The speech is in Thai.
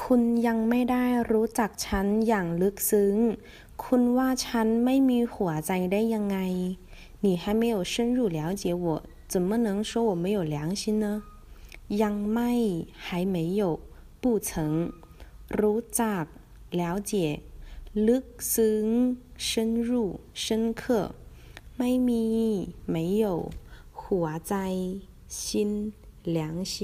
คุณยังไม่ได้รู้จักฉันอย่างลึกซึ้ง คุณว่าฉันไม่มีหัวใจได้ยังไง你还没有深入了解我怎么能说我没有良心呢ยังไม่还没有不曾รู้จัก了解ลึกซึ้ง深入深刻ไม่มี没有หัวใจ心良心